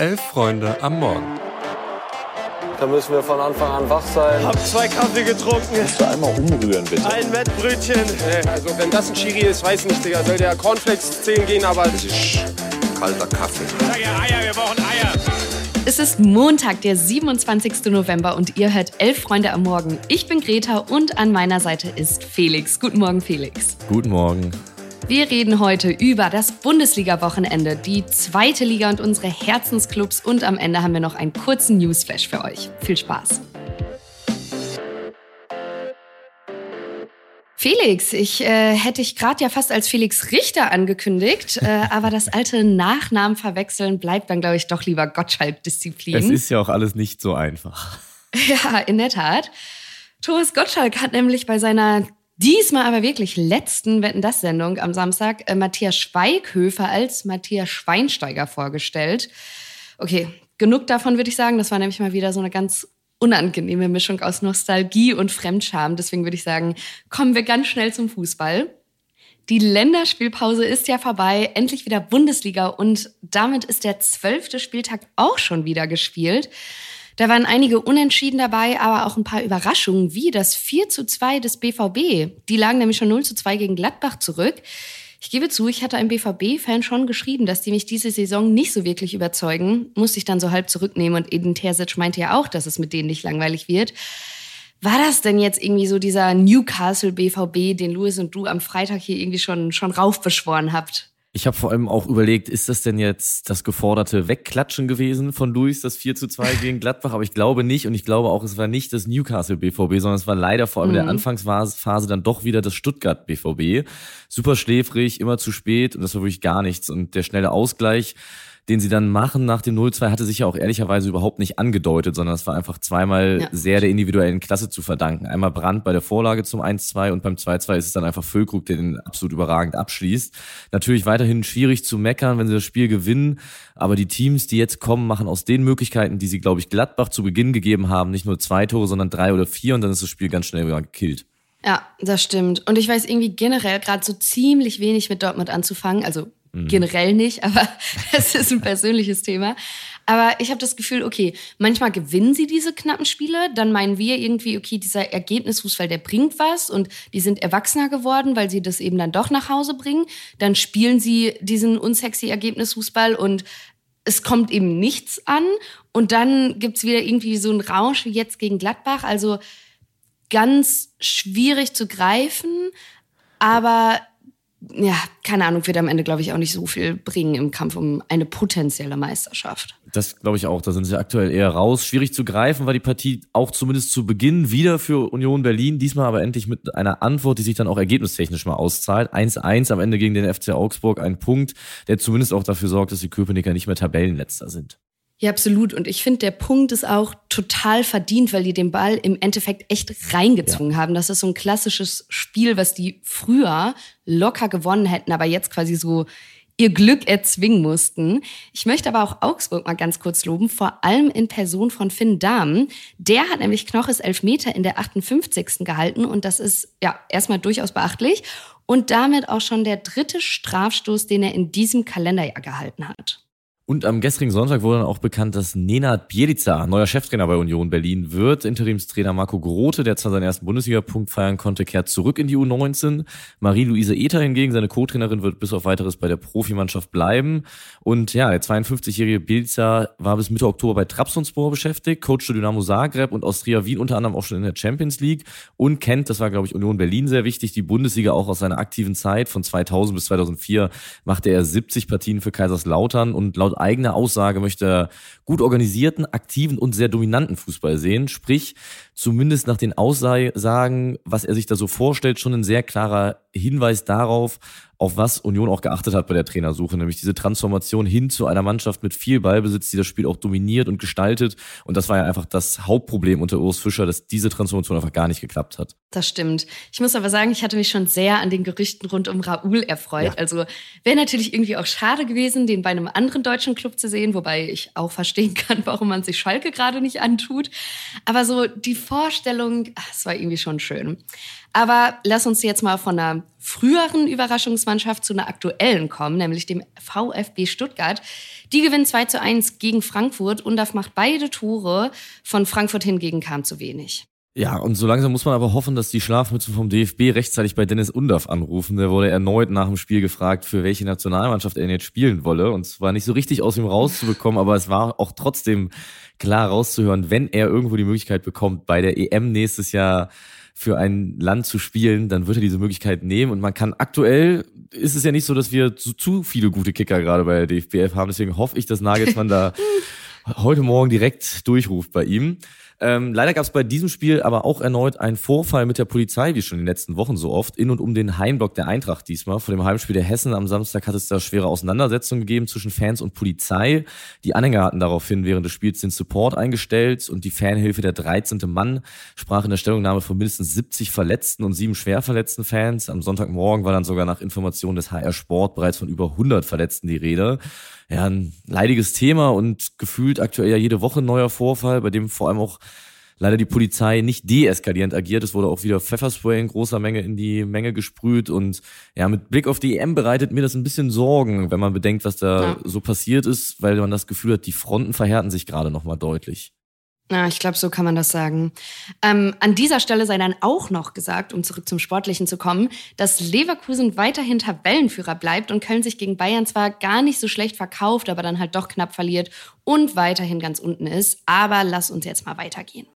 Elf Freunde am Morgen. Da müssen wir von Anfang an wach sein. Hab zwei Kaffee getrunken. Kannst du einmal umrühren, bitte? Ein Wettbrötchen. Also wenn das ein Chiri ist, weiß nicht, Digga. Soll der Cornflakes zählen gehen, aber... Das ist kalter Kaffee. Sag ja Eier, wir brauchen Eier. Es ist Montag, der 27. November und ihr hört Elf Freunde am Morgen. Ich bin Greta und an meiner Seite ist Felix. Guten Morgen, Felix. Guten Morgen. Wir reden heute über das Bundesliga-Wochenende, die zweite Liga und unsere Herzensclubs und am Ende haben wir noch einen kurzen Newsflash für euch. Viel Spaß. Felix, ich äh, hätte dich gerade ja fast als Felix Richter angekündigt, äh, aber das alte Nachnamen verwechseln bleibt dann, glaube ich, doch lieber Gottschalk-Disziplin. Es ist ja auch alles nicht so einfach. Ja, in der Tat. Thomas Gottschalk hat nämlich bei seiner Diesmal aber wirklich letzten Wetten das Sendung am Samstag äh, Matthias Schweighöfer als Matthias Schweinsteiger vorgestellt. Okay, genug davon würde ich sagen. Das war nämlich mal wieder so eine ganz unangenehme Mischung aus Nostalgie und Fremdscham. Deswegen würde ich sagen, kommen wir ganz schnell zum Fußball. Die Länderspielpause ist ja vorbei, endlich wieder Bundesliga und damit ist der zwölfte Spieltag auch schon wieder gespielt. Da waren einige Unentschieden dabei, aber auch ein paar Überraschungen, wie das 4 zu 2 des BVB. Die lagen nämlich schon 0 zu 2 gegen Gladbach zurück. Ich gebe zu, ich hatte einem BVB-Fan schon geschrieben, dass die mich diese Saison nicht so wirklich überzeugen. Musste ich dann so halb zurücknehmen und Eden Terzic meinte ja auch, dass es mit denen nicht langweilig wird. War das denn jetzt irgendwie so dieser Newcastle BVB, den Louis und du am Freitag hier irgendwie schon, schon raufbeschworen habt? Ich habe vor allem auch überlegt, ist das denn jetzt das geforderte Wegklatschen gewesen von Luis, das 4 zu 2 gegen Gladbach? Aber ich glaube nicht und ich glaube auch, es war nicht das Newcastle BVB, sondern es war leider vor allem mhm. in der mhm. Anfangsphase dann doch wieder das Stuttgart BVB. Super schläfrig, immer zu spät und das war wirklich gar nichts. Und der schnelle Ausgleich den sie dann machen nach dem 0-2, hatte sich ja auch ehrlicherweise überhaupt nicht angedeutet, sondern es war einfach zweimal ja. sehr der individuellen Klasse zu verdanken. Einmal Brand bei der Vorlage zum 1-2 und beim 2-2 ist es dann einfach Füllkrug, der den absolut überragend abschließt. Natürlich weiterhin schwierig zu meckern, wenn sie das Spiel gewinnen, aber die Teams, die jetzt kommen, machen aus den Möglichkeiten, die sie, glaube ich, Gladbach zu Beginn gegeben haben, nicht nur zwei Tore, sondern drei oder vier und dann ist das Spiel ganz schnell wieder gekillt. Ja, das stimmt. Und ich weiß irgendwie generell gerade so ziemlich wenig mit Dortmund anzufangen. Also Mhm. Generell nicht, aber es ist ein persönliches Thema. Aber ich habe das Gefühl, okay, manchmal gewinnen sie diese knappen Spiele, dann meinen wir irgendwie, okay, dieser Ergebnisfußball, der bringt was und die sind erwachsener geworden, weil sie das eben dann doch nach Hause bringen. Dann spielen sie diesen unsexy Ergebnisfußball und es kommt eben nichts an. Und dann gibt's wieder irgendwie so einen Rausch wie jetzt gegen Gladbach. Also ganz schwierig zu greifen, aber ja, keine Ahnung, wird am Ende, glaube ich, auch nicht so viel bringen im Kampf um eine potenzielle Meisterschaft. Das glaube ich auch. Da sind sie aktuell eher raus. Schwierig zu greifen war die Partie auch zumindest zu Beginn wieder für Union Berlin. Diesmal aber endlich mit einer Antwort, die sich dann auch ergebnistechnisch mal auszahlt. 1-1 am Ende gegen den FC Augsburg. Ein Punkt, der zumindest auch dafür sorgt, dass die Köpenicker nicht mehr Tabellenletzter sind. Ja, absolut. Und ich finde, der Punkt ist auch total verdient, weil die den Ball im Endeffekt echt reingezwungen ja. haben. Das ist so ein klassisches Spiel, was die früher locker gewonnen hätten, aber jetzt quasi so ihr Glück erzwingen mussten. Ich möchte aber auch Augsburg mal ganz kurz loben, vor allem in Person von Finn Dahm. Der hat nämlich Knoches Elfmeter in der 58. gehalten und das ist ja erstmal durchaus beachtlich und damit auch schon der dritte Strafstoß, den er in diesem Kalenderjahr gehalten hat. Und am gestrigen Sonntag wurde dann auch bekannt, dass Nenad Bielica neuer Cheftrainer bei Union Berlin wird. Interimstrainer Marco Grote, der zwar seinen ersten Bundesliga-Punkt feiern konnte, kehrt zurück in die U19. Marie-Louise Ether hingegen, seine Co-Trainerin, wird bis auf weiteres bei der Profimannschaft bleiben. Und ja, der 52-jährige Bielica war bis Mitte Oktober bei Trabzonspor beschäftigt, coachte Dynamo Zagreb und Austria Wien unter anderem auch schon in der Champions League und kennt, das war glaube ich Union Berlin sehr wichtig, die Bundesliga auch aus seiner aktiven Zeit von 2000 bis 2004 machte er 70 Partien für Kaiserslautern und laut eigener Aussage möchte gut organisierten, aktiven und sehr dominanten Fußball sehen. Sprich, zumindest nach den Aussagen, was er sich da so vorstellt, schon ein sehr klarer Hinweis darauf, auf was Union auch geachtet hat bei der Trainersuche, nämlich diese Transformation hin zu einer Mannschaft mit viel Ballbesitz, die das Spiel auch dominiert und gestaltet. Und das war ja einfach das Hauptproblem unter Urs Fischer, dass diese Transformation einfach gar nicht geklappt hat. Das stimmt. Ich muss aber sagen, ich hatte mich schon sehr an den Gerüchten rund um Raoul erfreut. Ja. Also wäre natürlich irgendwie auch schade gewesen, den bei einem anderen deutschen Club zu sehen, wobei ich auch verstehen kann, warum man sich Schalke gerade nicht antut. Aber so die Vorstellung, es war irgendwie schon schön. Aber lass uns jetzt mal von einer früheren Überraschungsmannschaft zu einer aktuellen kommen, nämlich dem VfB Stuttgart. Die gewinnt 2 zu 1 gegen Frankfurt und das macht beide Tore. Von Frankfurt hingegen kam zu wenig. Ja, und so langsam muss man aber hoffen, dass die Schlafmützen vom DFB rechtzeitig bei Dennis Undaff anrufen. Der wurde erneut nach dem Spiel gefragt, für welche Nationalmannschaft er jetzt spielen wolle. Und es war nicht so richtig aus ihm rauszubekommen, aber es war auch trotzdem klar rauszuhören, wenn er irgendwo die Möglichkeit bekommt, bei der EM nächstes Jahr für ein Land zu spielen, dann wird er diese Möglichkeit nehmen. Und man kann aktuell, ist es ja nicht so, dass wir zu, zu viele gute Kicker gerade bei der DFBF haben. Deswegen hoffe ich, dass Nagelsmann da heute Morgen direkt durchruft bei ihm. Ähm, leider gab es bei diesem Spiel aber auch erneut einen Vorfall mit der Polizei, wie schon in den letzten Wochen so oft, in und um den Heimblock der Eintracht diesmal. Vor dem Heimspiel der Hessen am Samstag hat es da schwere Auseinandersetzungen gegeben zwischen Fans und Polizei. Die Anhänger hatten daraufhin während des Spiels den Support eingestellt und die Fanhilfe der 13. Mann sprach in der Stellungnahme von mindestens 70 verletzten und sieben schwer verletzten Fans. Am Sonntagmorgen war dann sogar nach Informationen des HR Sport bereits von über 100 Verletzten die Rede ja, ein leidiges Thema und gefühlt aktuell ja jede Woche ein neuer Vorfall, bei dem vor allem auch leider die Polizei nicht deeskalierend agiert. Es wurde auch wieder Pfefferspray in großer Menge in die Menge gesprüht und ja, mit Blick auf die EM bereitet mir das ein bisschen Sorgen, wenn man bedenkt, was da ja. so passiert ist, weil man das Gefühl hat, die Fronten verhärten sich gerade nochmal deutlich. Ja, ich glaube, so kann man das sagen. Ähm, an dieser Stelle sei dann auch noch gesagt, um zurück zum Sportlichen zu kommen, dass Leverkusen weiterhin Tabellenführer bleibt und Köln sich gegen Bayern zwar gar nicht so schlecht verkauft, aber dann halt doch knapp verliert und weiterhin ganz unten ist. Aber lass uns jetzt mal weitergehen.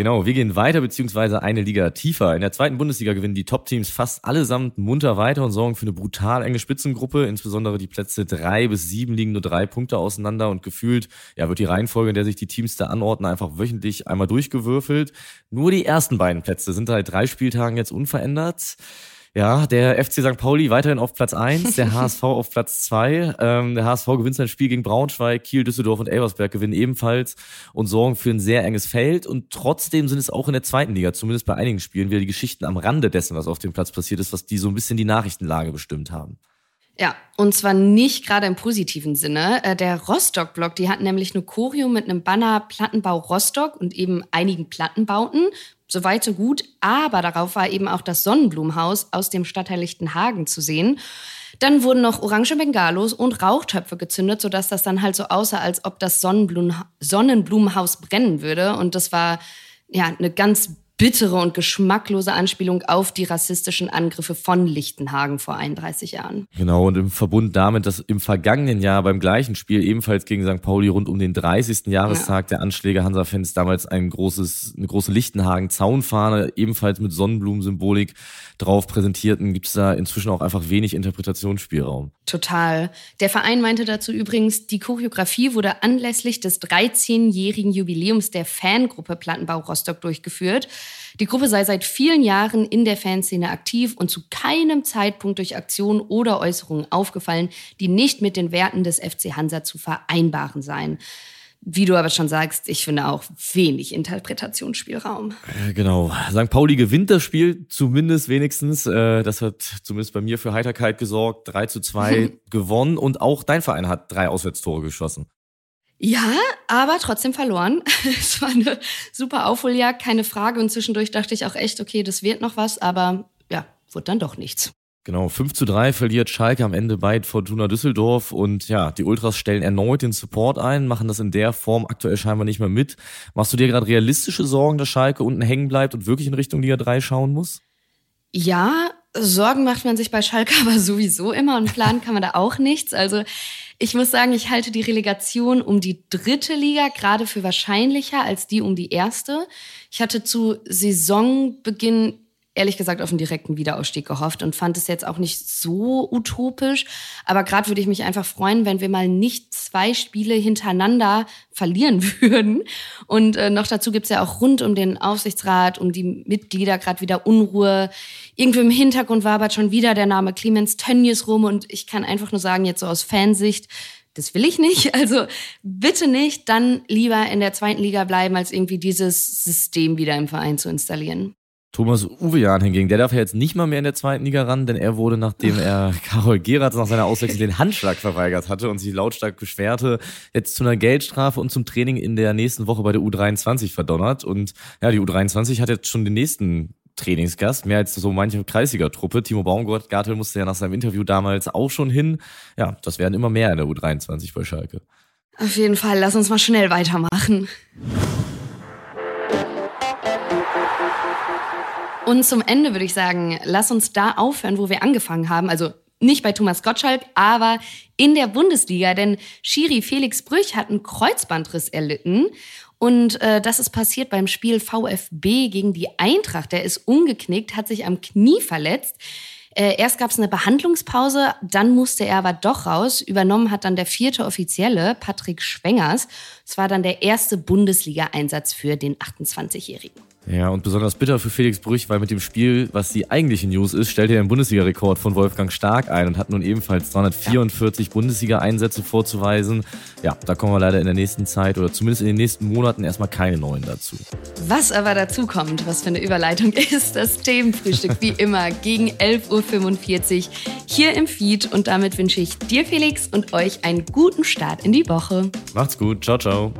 Genau, wir gehen weiter, beziehungsweise eine Liga tiefer. In der zweiten Bundesliga gewinnen die Top-Teams fast allesamt munter weiter und sorgen für eine brutal enge Spitzengruppe. Insbesondere die Plätze drei bis sieben liegen nur drei Punkte auseinander und gefühlt, ja, wird die Reihenfolge, in der sich die Teams da anordnen, einfach wöchentlich einmal durchgewürfelt. Nur die ersten beiden Plätze sind seit drei Spieltagen jetzt unverändert. Ja, der FC St. Pauli weiterhin auf Platz eins, der HSV auf Platz zwei. Ähm, der HSV gewinnt sein Spiel gegen Braunschweig, Kiel, Düsseldorf und Elversberg gewinnen ebenfalls und sorgen für ein sehr enges Feld. Und trotzdem sind es auch in der zweiten Liga, zumindest bei einigen Spielen, wieder die Geschichten am Rande dessen, was auf dem Platz passiert ist, was die so ein bisschen die Nachrichtenlage bestimmt haben. Ja, und zwar nicht gerade im positiven Sinne. Äh, der Rostock-Blog, die hatten nämlich eine Choreo mit einem Banner Plattenbau Rostock und eben einigen Plattenbauten. So weit, so gut. Aber darauf war eben auch das Sonnenblumenhaus aus dem Stadtteil Lichtenhagen zu sehen. Dann wurden noch orange Bengalos und Rauchtöpfe gezündet, sodass das dann halt so aussah, als ob das Sonnenblumenhaus brennen würde. Und das war ja eine ganz bittere und geschmacklose Anspielung auf die rassistischen Angriffe von Lichtenhagen vor 31 Jahren. Genau, und im Verbund damit, dass im vergangenen Jahr beim gleichen Spiel ebenfalls gegen St. Pauli rund um den 30. Jahrestag ja. der Anschläge Hansa-Fans damals ein großes, eine große Lichtenhagen-Zaunfahne, ebenfalls mit Sonnenblumensymbolik drauf präsentierten, gibt es da inzwischen auch einfach wenig Interpretationsspielraum. Total. Der Verein meinte dazu übrigens, die Choreografie wurde anlässlich des 13-jährigen Jubiläums der Fangruppe Plattenbau Rostock durchgeführt. Die Gruppe sei seit vielen Jahren in der Fanszene aktiv und zu keinem Zeitpunkt durch Aktionen oder Äußerungen aufgefallen, die nicht mit den Werten des FC Hansa zu vereinbaren seien. Wie du aber schon sagst, ich finde auch wenig Interpretationsspielraum. Genau. St. Pauli gewinnt das Spiel, zumindest wenigstens. Äh, das hat zumindest bei mir für Heiterkeit gesorgt. 3 zu 2 gewonnen und auch dein Verein hat drei Auswärtstore geschossen. Ja, aber trotzdem verloren. es war eine super Aufholjagd, keine Frage. Und zwischendurch dachte ich auch echt, okay, das wird noch was, aber ja, wurde dann doch nichts. Genau, 5 zu 3 verliert Schalke am Ende bei Fortuna Düsseldorf und ja, die Ultras stellen erneut den Support ein, machen das in der Form aktuell scheinbar nicht mehr mit. Machst du dir gerade realistische Sorgen, dass Schalke unten hängen bleibt und wirklich in Richtung Liga 3 schauen muss? Ja, Sorgen macht man sich bei Schalke aber sowieso immer und planen kann man da auch nichts. Also ich muss sagen, ich halte die Relegation um die dritte Liga gerade für wahrscheinlicher als die um die erste. Ich hatte zu Saisonbeginn ehrlich gesagt auf einen direkten Wiederausstieg gehofft und fand es jetzt auch nicht so utopisch. Aber gerade würde ich mich einfach freuen, wenn wir mal nicht zwei Spiele hintereinander verlieren würden. Und äh, noch dazu gibt's ja auch rund um den Aufsichtsrat, um die Mitglieder gerade wieder Unruhe. Irgendwie im Hintergrund war aber schon wieder der Name Clemens Tönnies rum. Und ich kann einfach nur sagen, jetzt so aus Fansicht, das will ich nicht. Also bitte nicht, dann lieber in der zweiten Liga bleiben, als irgendwie dieses System wieder im Verein zu installieren. Thomas Uwejan hingegen, der darf ja jetzt nicht mal mehr in der zweiten Liga ran, denn er wurde, nachdem er Karol Geratz nach seiner Auswechslung den Handschlag verweigert hatte und sich lautstark beschwerte, jetzt zu einer Geldstrafe und zum Training in der nächsten Woche bei der U23 verdonnert. Und ja, die U23 hat jetzt schon den nächsten Trainingsgast, mehr als so manche Kreisliga-Truppe. Timo Baumgartel musste ja nach seinem Interview damals auch schon hin. Ja, das werden immer mehr in der U23 bei Schalke. Auf jeden Fall, lass uns mal schnell weitermachen. Und zum Ende würde ich sagen, lass uns da aufhören, wo wir angefangen haben. Also nicht bei Thomas Gottschalk, aber in der Bundesliga. Denn Schiri Felix Brüch hat einen Kreuzbandriss erlitten. Und äh, das ist passiert beim Spiel VfB gegen die Eintracht. Der ist umgeknickt, hat sich am Knie verletzt. Äh, erst gab es eine Behandlungspause, dann musste er aber doch raus. Übernommen hat dann der vierte Offizielle, Patrick Schwengers. Es war dann der erste Bundesliga-Einsatz für den 28-Jährigen. Ja, und besonders bitter für Felix Brüch, weil mit dem Spiel, was die eigentliche News ist, stellt er den Bundesliga-Rekord von Wolfgang Stark ein und hat nun ebenfalls 344 ja. Bundesliga-Einsätze vorzuweisen. Ja, da kommen wir leider in der nächsten Zeit oder zumindest in den nächsten Monaten erstmal keine neuen dazu. Was aber dazu kommt, was für eine Überleitung ist, das Themenfrühstück wie immer gegen 11.45 Uhr hier im Feed. Und damit wünsche ich dir, Felix, und euch einen guten Start in die Woche. Macht's gut. Ciao, ciao.